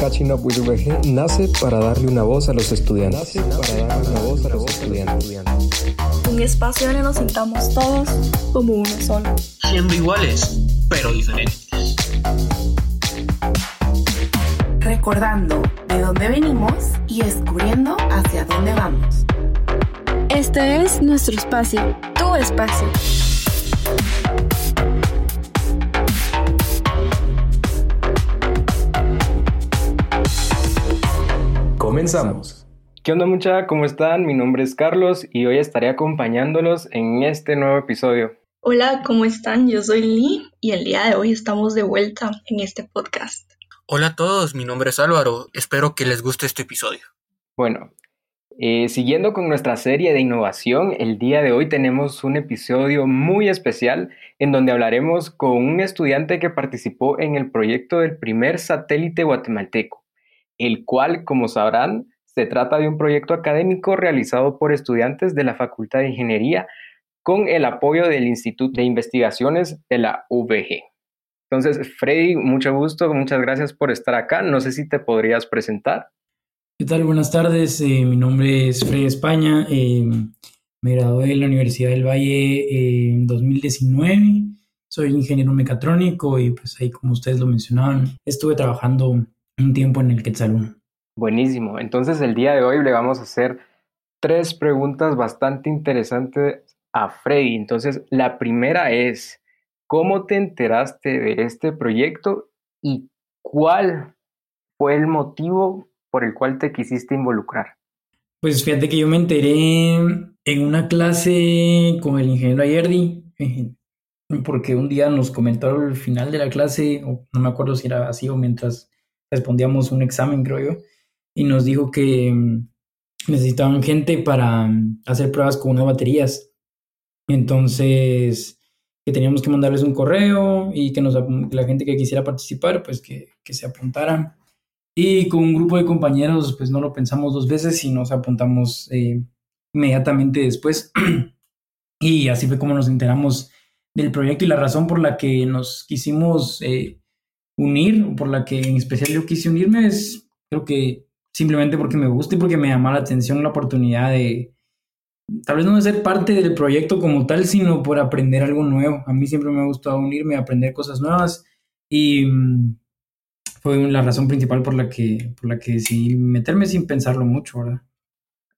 Catching Up with VG nace para darle una voz a los estudiantes. Nace para darle una voz a los estudiantes. Un espacio donde nos sintamos todos como uno solo. Siendo iguales, pero diferentes. Recordando de dónde venimos y descubriendo hacia dónde vamos. Este es nuestro espacio, tu espacio. Comenzamos. ¿Qué onda mucha? ¿Cómo están? Mi nombre es Carlos y hoy estaré acompañándolos en este nuevo episodio. Hola, ¿cómo están? Yo soy Lee y el día de hoy estamos de vuelta en este podcast. Hola a todos, mi nombre es Álvaro. Espero que les guste este episodio. Bueno, eh, siguiendo con nuestra serie de innovación, el día de hoy tenemos un episodio muy especial en donde hablaremos con un estudiante que participó en el proyecto del primer satélite guatemalteco el cual, como sabrán, se trata de un proyecto académico realizado por estudiantes de la Facultad de Ingeniería con el apoyo del Instituto de Investigaciones de la VG. Entonces, Freddy, mucho gusto, muchas gracias por estar acá. No sé si te podrías presentar. ¿Qué tal? Buenas tardes. Eh, mi nombre es Freddy España. Eh, me gradué de la Universidad del Valle eh, en 2019. Soy ingeniero mecatrónico y pues ahí, como ustedes lo mencionaban, estuve trabajando un tiempo en el Quetzal Buenísimo. Entonces el día de hoy le vamos a hacer tres preguntas bastante interesantes a Freddy. Entonces la primera es, ¿cómo te enteraste de este proyecto y cuál fue el motivo por el cual te quisiste involucrar? Pues fíjate que yo me enteré en una clase con el ingeniero Ayerdi, porque un día nos comentó al final de la clase, o no me acuerdo si era así o mientras respondíamos un examen, creo yo, y nos dijo que mm, necesitaban gente para mm, hacer pruebas con unas baterías. Entonces, que teníamos que mandarles un correo y que, nos, la gente que quisiera participar, pues que, se apuntara. Y con un grupo de compañeros, pues no lo pensamos dos veces y nos apuntamos eh, inmediatamente después. y así fue como nos enteramos del proyecto y la razón por la que nos quisimos eh, unir, por la que en especial yo quise unirme, es creo que simplemente porque me gusta y porque me llama la atención la oportunidad de, tal vez no de ser parte del proyecto como tal, sino por aprender algo nuevo. A mí siempre me ha gustado unirme, aprender cosas nuevas y mm, fue la razón principal por la que, por la que decidí meterme sin pensarlo mucho, ¿verdad?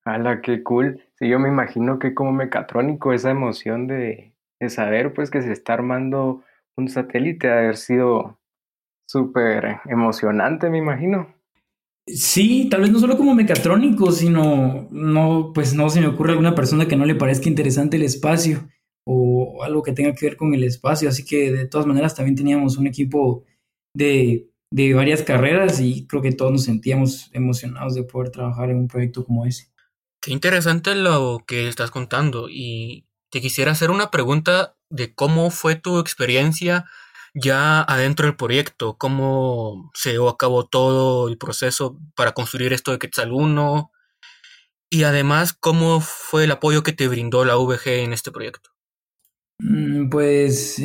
¡Hala, qué cool! Sí, yo me imagino que como mecatrónico esa emoción de, de saber pues que se está armando un satélite ha haber sido súper emocionante, me imagino. Sí, tal vez no solo como mecatrónico, sino no, pues no se me ocurre alguna persona que no le parezca interesante el espacio o algo que tenga que ver con el espacio. Así que de todas maneras también teníamos un equipo de, de varias carreras y creo que todos nos sentíamos emocionados de poder trabajar en un proyecto como ese. Qué interesante lo que estás contando y te quisiera hacer una pregunta de cómo fue tu experiencia ya adentro del proyecto, cómo se llevó a cabo todo el proceso para construir esto de Quetzal 1 y además cómo fue el apoyo que te brindó la VG en este proyecto. Mm, pues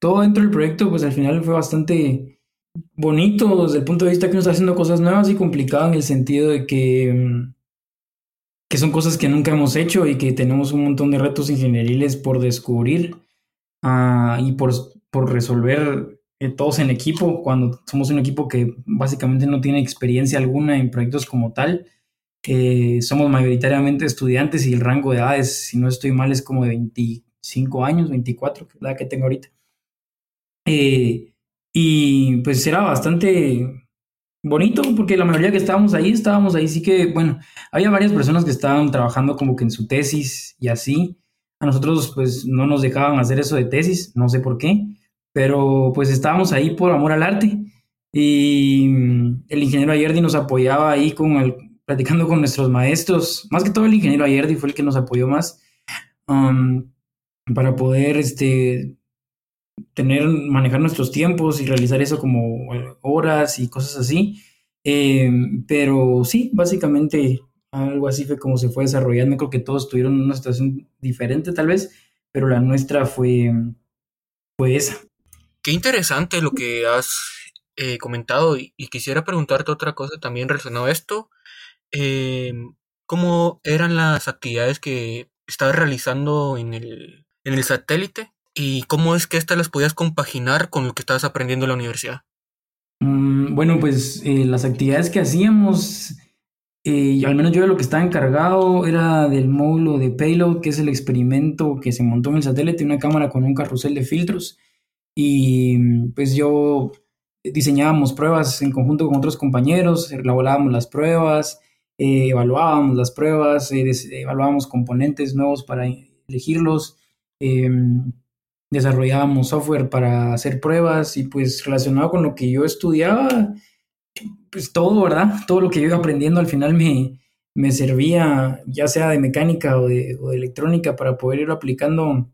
todo dentro del proyecto, pues al final fue bastante bonito desde el punto de vista que nos está haciendo cosas nuevas y complicado en el sentido de que, mm, que son cosas que nunca hemos hecho y que tenemos un montón de retos ingenieriles por descubrir ah, y por por resolver eh, todos en equipo, cuando somos un equipo que básicamente no tiene experiencia alguna en proyectos como tal. Eh, somos mayoritariamente estudiantes y el rango de edades, si no estoy mal, es como de 25 años, 24, la que tengo ahorita. Eh, y pues era bastante bonito porque la mayoría que estábamos ahí, estábamos ahí, sí que, bueno, había varias personas que estaban trabajando como que en su tesis y así. A nosotros pues no nos dejaban hacer eso de tesis, no sé por qué pero pues estábamos ahí por amor al arte y mm, el ingeniero Ayerdi nos apoyaba ahí con el, platicando con nuestros maestros, más que todo el ingeniero Ayerdi fue el que nos apoyó más um, para poder este, tener, manejar nuestros tiempos y realizar eso como horas y cosas así. Eh, pero sí, básicamente algo así fue como se fue desarrollando. Creo que todos tuvieron una situación diferente tal vez, pero la nuestra fue, fue esa. Qué interesante lo que has eh, comentado y, quisiera preguntarte otra cosa también relacionado a esto. Em, ¿Cómo eran las actividades que estabas realizando en el, en el satélite y cómo es que estas las podías compaginar con lo que estabas aprendiendo en la universidad? Mm, bueno, pues eh, las actividades que hacíamos, eh, al menos yo de lo que estaba encargado era del módulo de payload, que es el experimento que se montó en el satélite, una cámara con un carrusel de filtros. Y pues yo diseñábamos pruebas en conjunto con otros compañeros, elaborábamos las pruebas, eh, evaluábamos las pruebas, evaluábamos componentes nuevos para elegirlos, em, desarrollábamos software para hacer pruebas y pues relacionado con lo que yo estudiaba, pues todo, ¿verdad? Todo lo que yo iba aprendiendo al final me, me servía, ya sea de mecánica o de electrónica, para poder ir aplicando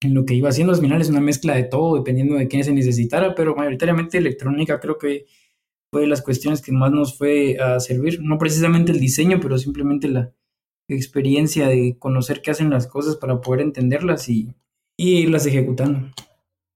en lo que iba haciendo. Al final es una mezcla de todo, dependiendo de quién se necesitara, pero mayoritariamente electrónica creo que fue de las cuestiones que más nos fue a servir. No precisamente el diseño, pero simplemente la experiencia de conocer qué hacen las cosas para poder entenderlas y, y irlas ejecutando.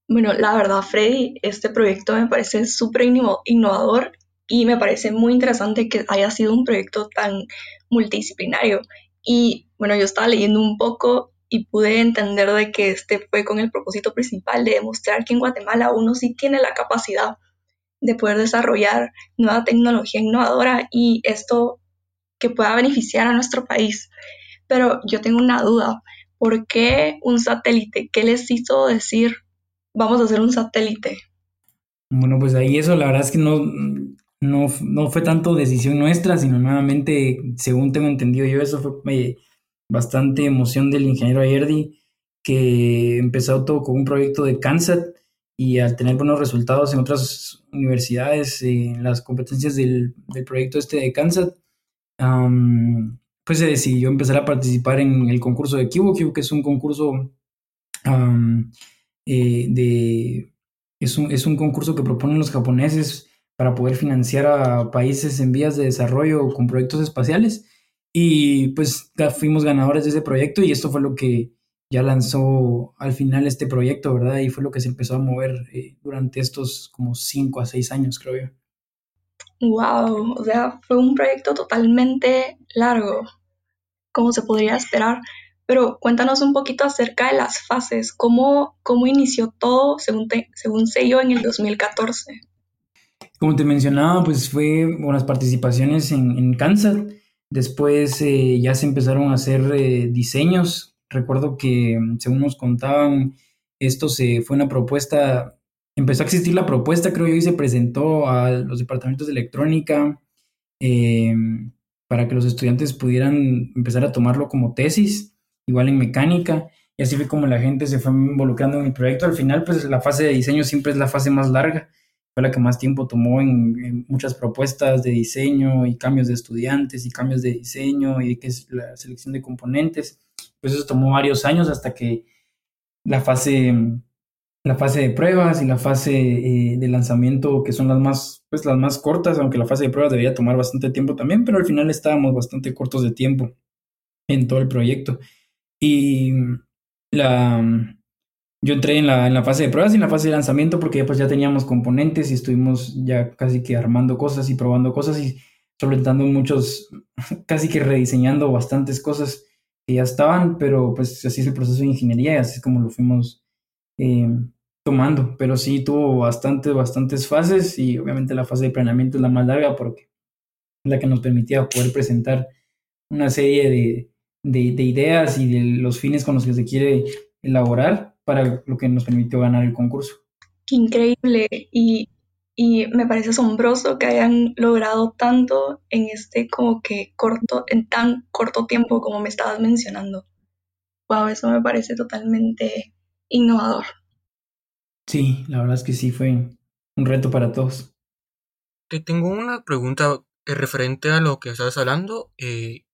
Bueno, la verdad, Freddy, este proyecto me parece súper innovador y me parece muy interesante que haya sido un proyecto tan multidisciplinario. Y bueno, yo estaba leyendo un poco y pude entender de que este fue con el propósito principal de demostrar que en Guatemala uno sí tiene la capacidad de poder desarrollar nueva tecnología innovadora y esto que pueda beneficiar a nuestro país. Pero yo tengo una duda. ¿Por qué un satélite? ¿Qué les hizo decir vamos a hacer un satélite? Bueno, pues ahí eso la verdad es que no, no, fue tanto decisión nuestra, sino nuevamente, según tengo entendido yo, eso fue eh, bastante emoción del ingeniero Ayerdi, que empezó todo con un proyecto de CANSAT y al tener buenos resultados en otras universidades, en las competencias del, proyecto este de CANSAT, pues se decidió empezar a participar en el concurso de Kibo, que es un concurso eh, de... Es un, es un concurso que proponen los japoneses para poder financiar a países en vías de desarrollo con proyectos espaciales. Y pues fuimos ganadores de ese proyecto y esto fue lo que ya lanzó al final este proyecto, ¿verdad? Y fue lo que se empezó a mover eh, durante estos como cinco a seis años, creo yo. Wow, o sea, fue un proyecto totalmente largo como se podría esperar. Pero cuéntanos un poquito acerca de las fases, cómo, cómo inició todo según, según sello en el 2014. Como te mencionaba, pues fue unas participaciones en, en Kansas. Después eh, ya se empezaron a hacer eh, diseños. Recuerdo que, según nos contaban, esto se fue una propuesta, empezó a existir la propuesta, creo yo, y se presentó a los departamentos de electrónica, eh, para que los estudiantes pudieran empezar a tomarlo como tesis, igual en mecánica, y así fue como la gente se fue involucrando en el proyecto. Al final, pues la fase de diseño siempre es la fase más larga, fue la que más tiempo tomó en, muchas propuestas de diseño y cambios de estudiantes y cambios de diseño y que es la selección de componentes. Pues eso tomó varios años hasta que la fase la fase de pruebas y la fase eh, de lanzamiento, que son las más, pues las más cortas, aunque la fase de pruebas debería tomar bastante tiempo también, pero al final estábamos bastante cortos de tiempo en todo el proyecto. Y la, yo entré en la, en la fase de pruebas y en la fase de lanzamiento porque pues ya teníamos componentes y estuvimos ya casi que armando cosas y probando cosas y solventando muchos, casi que rediseñando bastantes cosas que ya estaban, pero pues así es el proceso de ingeniería y así es como lo fuimos eh, tomando, pero sí tuvo bastante, bastantes fases y obviamente la fase de planeamiento es la más larga porque es la que nos permitía poder presentar una serie de, de, ideas y de los fines con los que se quiere elaborar para lo que nos permitió ganar el concurso. Qué increíble y, y me parece asombroso que hayan logrado tanto en este como que corto, en tan corto tiempo como me estabas mencionando. Wow, eso me parece totalmente innovador. Sí, la verdad es que sí fue un reto para todos. Te tengo una pregunta eh, referente a lo que estás hablando. Eh,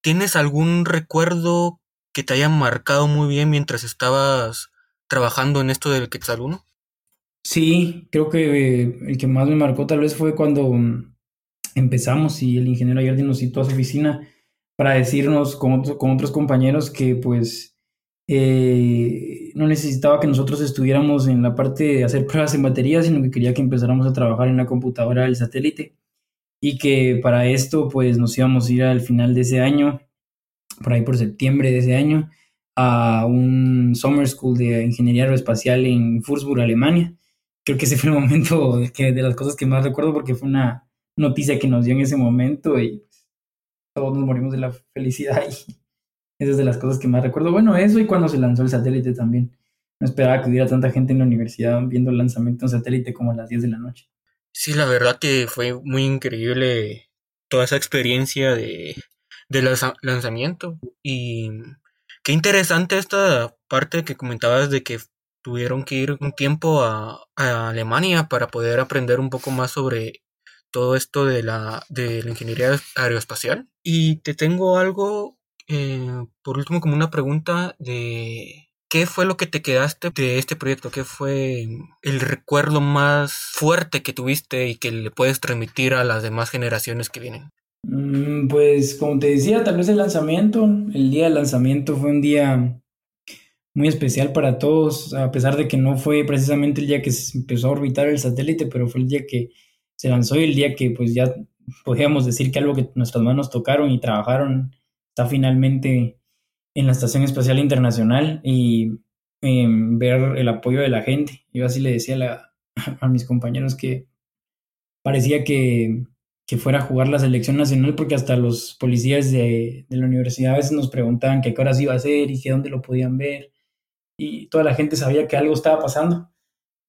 ¿Tienes algún recuerdo que te haya marcado muy bien mientras estabas trabajando en esto del Quetzal 1? Sí, creo que eh, el que más me marcó tal vez fue cuando mm, empezamos y el ingeniero Ayerdi nos citó a su oficina para decirnos con, con otros compañeros que pues eh, no necesitaba que nosotros estuviéramos en la parte de hacer pruebas en batería, sino que quería que empezáramos a trabajar en la computadora del satélite y que para esto pues nos íbamos a ir al final de ese año, por ahí por septiembre de ese año, a un summer school de ingeniería aeroespacial en Würzburg, Alemania. Creo que ese fue el momento que, de las cosas que más recuerdo porque fue una noticia que nos dio en ese momento y todos nos morimos de la felicidad y esa es de las cosas que más recuerdo. Bueno, eso y cuando se lanzó el satélite también. No esperaba que hubiera tanta gente en la universidad viendo el lanzamiento de un satélite como a las 10 de la noche. Sí, la verdad que fue muy increíble toda esa experiencia de, de lanzamiento. Y qué interesante esta parte que comentabas de que tuvieron que ir un tiempo a, a Alemania para poder aprender un poco más sobre todo esto de la, de la ingeniería aeroespacial. Y te tengo algo eh, por último, como una pregunta de ¿qué fue lo que te quedaste de este proyecto? ¿Qué fue el recuerdo más fuerte que tuviste y que le puedes transmitir a las demás generaciones que vienen? Mm, pues como te decía, tal vez el lanzamiento, el día del lanzamiento fue un día muy especial para todos, a pesar de que no fue precisamente el día que se empezó a orbitar el satélite, pero fue el día que se lanzó y el día que pues ya podíamos decir que algo que nuestras manos tocaron y trabajaron está finalmente en la Estación Espacial Internacional y em, ver el apoyo de la gente. Yo así le decía a, mis compañeros que parecía que, fuera a jugar la selección nacional porque hasta los policías de, la universidad a veces nos preguntaban qué horas iba a ser y que dónde lo podían ver. Y toda la gente sabía que algo estaba pasando.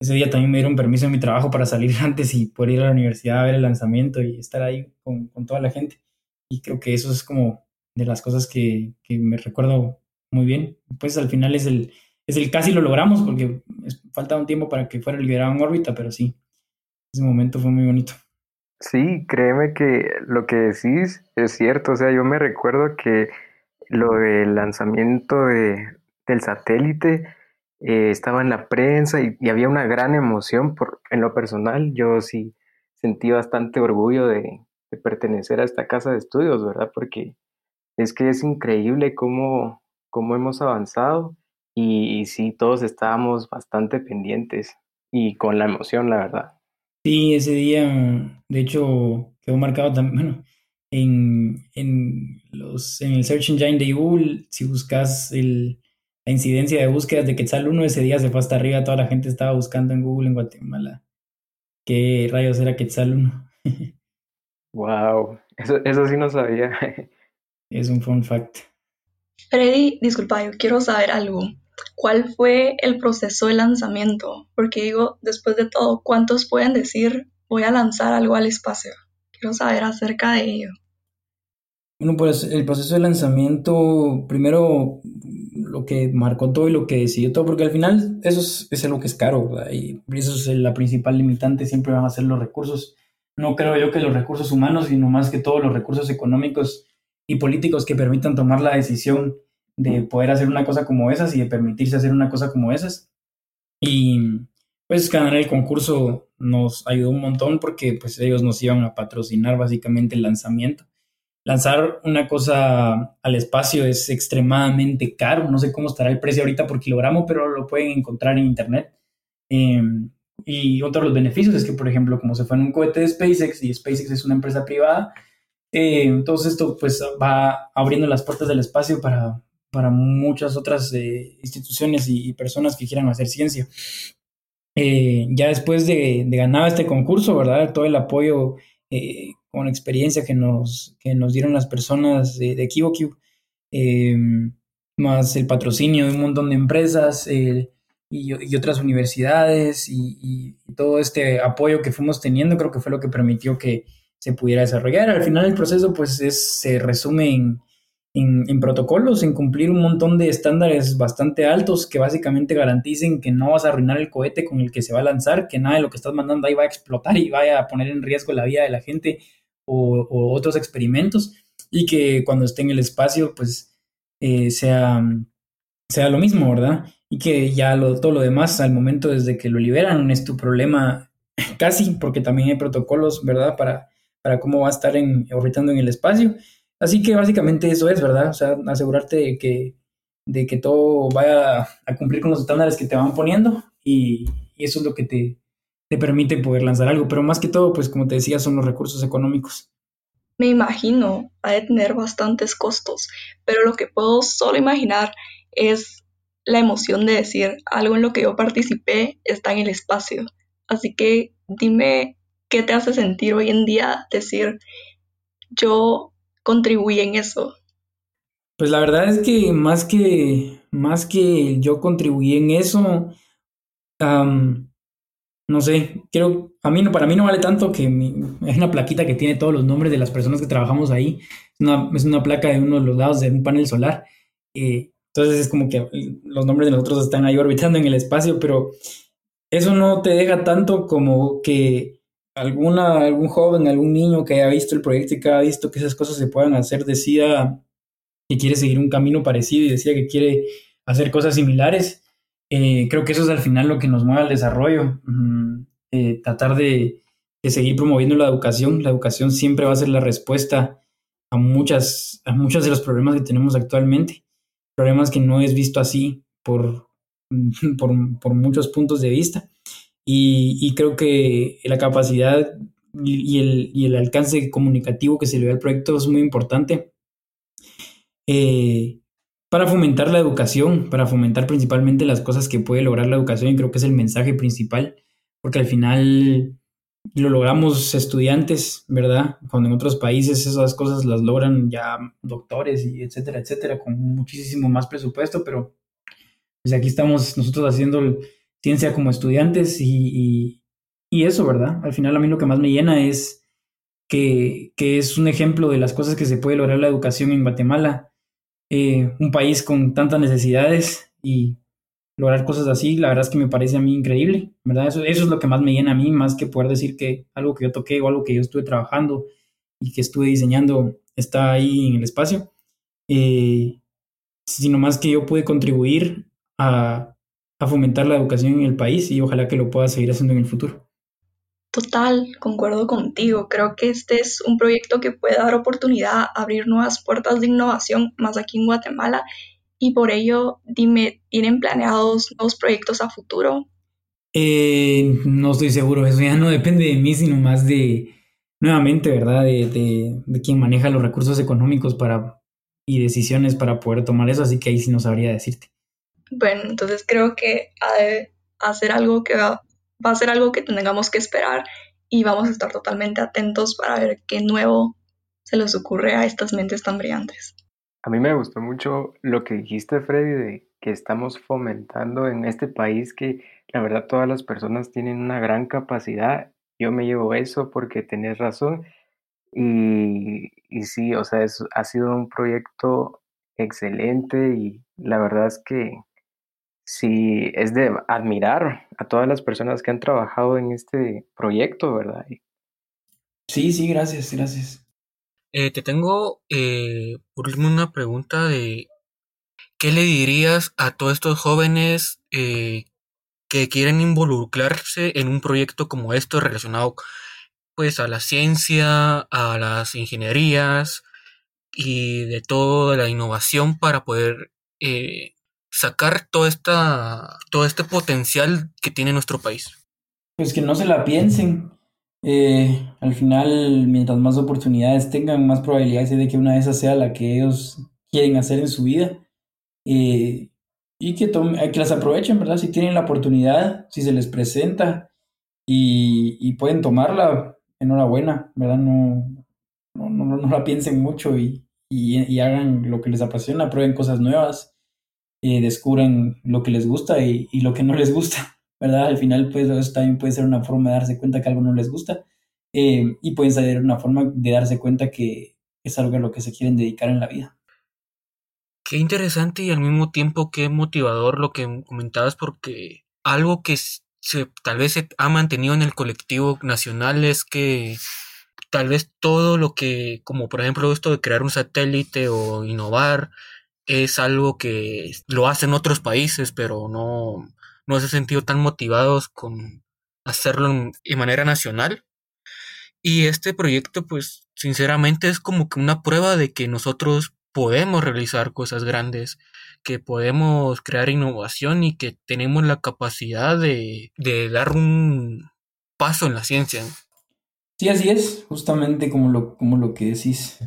Ese día también me dieron permiso en mi trabajo para salir antes y poder ir a la universidad a ver el lanzamiento y estar ahí con, con toda la gente. Y creo que eso es como de las cosas que, me recuerdo muy bien. Pues al final es el, es el casi lo logramos porque falta un tiempo para que fuera liberado en órbita, pero sí, ese momento fue muy bonito. Sí, créeme que lo que decís es cierto. O sea, yo me recuerdo que lo del lanzamiento de, del satélite eh, estaba en la prensa y, y, había una gran emoción. Por, en lo personal, yo sí sentí bastante orgullo de, de pertenecer a esta casa de estudios, ¿verdad? Porque es que es increíble cómo, cómo hemos avanzado y, sí, todos estábamos bastante pendientes y con la emoción, la verdad. Sí, ese día, de hecho, quedó marcado también, bueno, en, en, los, en el Search Engine de Google, si buscas el, la incidencia de búsquedas de Quetzal 1, ese día se fue hasta arriba, toda la gente estaba buscando en Google en Guatemala. ¿Qué rayos era Quetzal 1? wow, eso, eso sí no sabía. es un fun fact. Freddy, disculpa, yo quiero saber algo. ¿Cuál fue el proceso de lanzamiento? Porque digo, después de todo, ¿cuántos pueden decir voy a lanzar algo al espacio? Quiero saber acerca de ello. Bueno, pues el proceso de lanzamiento, primero lo que marcó todo y lo que decidió todo, porque al final eso es, lo que es caro, y eso es la principal limitante, siempre van a ser los recursos. No creo yo que los recursos humanos, sino más que todos los recursos económicos y políticos que permitan tomar la decisión de poder hacer una cosa como esas y de permitirse hacer una cosa como esas. Y pues ganar el concurso nos ayudó un montón porque pues ellos nos iban a patrocinar básicamente el lanzamiento. Lanzar una cosa al espacio es extremadamente caro, no sé cómo estará el precio ahorita por kilogramo, pero lo pueden encontrar en internet. Em, y otro de los beneficios es que, por ejemplo, como se fue en un cohete de SpaceX y SpaceX es una empresa privada, eh, entonces esto pues va abriendo las puertas del espacio para, para muchas otras eh, instituciones y, personas que quieran hacer ciencia. Eh, ya después de, ganar este concurso, ¿verdad? Todo el apoyo con experiencia que nos, que nos dieron las personas de, de más el patrocinio de un montón de empresas y, y, otras universidades y, y, todo este apoyo que fuimos teniendo, creo que fue lo que permitió que, se pudiera desarrollar. Al final el proceso pues es, se resume en, en, protocolos, en cumplir un montón de estándares bastante altos que básicamente garanticen que no vas a arruinar el cohete con el que se va a lanzar, que nada de lo que estás mandando ahí va a explotar y vaya a poner en riesgo la vida de la gente o, otros experimentos y que cuando esté en el espacio pues eh, sea, sea lo mismo, ¿verdad? Y que ya lo, todo lo demás al momento desde que lo liberan es tu problema casi, porque también hay protocolos, ¿verdad? Para para cómo va a estar en, orbitando en el espacio. Así que básicamente eso es, ¿verdad? O sea, asegurarte de que, de que todo vaya a cumplir con los estándares que te van poniendo y, eso es lo que te, te permite poder lanzar algo. Pero más que todo, pues como te decía, son los recursos económicos. Me imagino, ha de tener bastantes costos, pero lo que puedo solo imaginar es la emoción de decir algo en lo que yo participé está en el espacio. Así que dime qué te hace sentir hoy en día decir yo contribuí en eso. Pues la verdad es que más que, más que yo contribuí en eso, no sé, creo, a mí no, para mí no vale tanto que es una plaquita que tiene todos los nombres de las personas que trabajamos ahí. Es una, placa de uno de los lados de un panel solar. Eh, entonces es como que los nombres de nosotros están ahí orbitando en el espacio, pero eso no te deja tanto como que alguna, algún joven, algún niño que haya visto el proyecto y que haya visto que esas cosas se puedan hacer, decida que quiere seguir un camino parecido y decía que quiere hacer cosas similares. Eh, creo que eso es al final lo que nos mueve al desarrollo, eh, tratar de, seguir promoviendo la educación. La educación siempre va a ser la respuesta a muchas, a muchos de los problemas que tenemos actualmente, problemas que no es visto así por, por, muchos puntos de vista. Y, creo que la capacidad y, el, y el alcance comunicativo que se le ve al proyecto es muy importante eh, para fomentar la educación, para fomentar principalmente las cosas que puede lograr la educación y creo que es el mensaje principal, porque al final lo logramos estudiantes, ¿verdad? Cuando en otros países esas cosas las logran ya doctores y etcétera, etcétera, con muchísimo más presupuesto, pero pues aquí estamos nosotros haciendo ciencia como estudiantes y, y, eso, ¿verdad? Al final a mí lo que más me llena es que, que es un ejemplo de las cosas que se puede lograr la educación en Guatemala eh, un país con tantas necesidades y lograr cosas así, la verdad es que me parece a mí increíble, ¿verdad? Eso, eso es lo que más me llena a mí, más que poder decir que algo que yo toqué o algo que yo estuve trabajando y que estuve diseñando está ahí en el espacio, eh, sino más que yo pude contribuir a, a fomentar la educación en el país y ojalá que lo pueda seguir haciendo en el futuro. Total, concuerdo contigo. Creo que este es un proyecto que puede dar oportunidad a abrir nuevas puertas de innovación más aquí en Guatemala y por ello, dime, ¿tienen planeados nuevos proyectos a futuro? Eh, no estoy seguro, eso ya no depende de mí, sino más de, nuevamente, ¿verdad? De, de, quien maneja los recursos económicos para, y decisiones para poder tomar eso, así que ahí sí no sabría decirte. Bueno, entonces creo que hacer algo que va va a ser algo que tengamos que esperar y vamos a estar totalmente atentos para ver qué nuevo se les ocurre a estas mentes tan brillantes. A mí me gustó mucho lo que dijiste, Freddy, de que estamos fomentando en este país que la verdad todas las personas tienen una gran capacidad. Yo me llevo eso porque tenés razón. Y, y sí, o sea, es, ha sido un proyecto excelente y la verdad es que sí es de admirar a todas las personas que han trabajado en este proyecto, ¿verdad? Sí, sí, gracias, gracias. Eh, te tengo eh, por último una pregunta de ¿qué le dirías a todos estos jóvenes eh, que quieren involucrarse en un proyecto como esto relacionado pues a la ciencia, a las ingenierías y de toda la innovación para poder eh, sacar todo, esta, todo este potencial que tiene nuestro país? Pues que no se la piensen. Eh, al final, mientras más oportunidades tengan, más probabilidades hay de que una de esas sea la que ellos quieren hacer en su vida. Eh, y que, que las aprovechen, ¿verdad? Si tienen la oportunidad, si se les presenta y, pueden tomarla, enhorabuena, ¿verdad? No, no, no, la piensen mucho y, y, hagan lo que les apasiona, prueben cosas nuevas eh, descubren lo que les gusta y, lo que no les gusta, ¿verdad? Al final, pues eso también puede ser una forma de darse cuenta que algo no les gusta eh, y puede ser una forma de darse cuenta que es algo a lo que se quieren dedicar en la vida. Qué interesante y al mismo tiempo qué motivador lo que comentabas porque algo que se, tal vez se ha mantenido en el colectivo nacional es que tal vez todo lo que, como por ejemplo esto de crear un satélite o innovar, es algo que lo hacen otros países, pero no, no se han sentido tan motivados con hacerlo de manera nacional. Y este proyecto, pues, sinceramente es como que una prueba de que nosotros podemos realizar cosas grandes, que podemos crear innovación y que tenemos la capacidad de, de dar un paso en la ciencia. Sí, así es, justamente como lo, como lo que decís.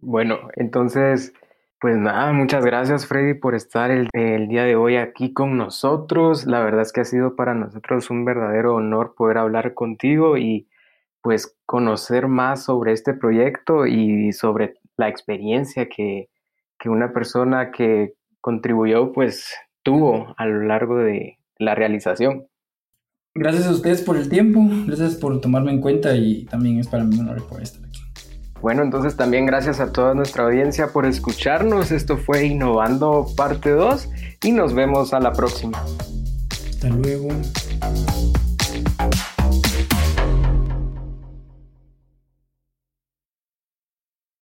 Bueno, entonces, pues nada, muchas gracias Freddy por estar el, día de hoy aquí con nosotros. La verdad es que ha sido para nosotros un verdadero honor poder hablar contigo y pues conocer más sobre este proyecto y sobre la experiencia que, que una persona que contribuyó pues tuvo a lo largo de la realización. Gracias a ustedes por el tiempo, gracias por tomarme en cuenta y también es para mí un honor poder estar aquí. Bueno, entonces también gracias a toda nuestra audiencia por escucharnos. Esto fue Innovando parte 2 y nos vemos a la próxima. Hasta luego.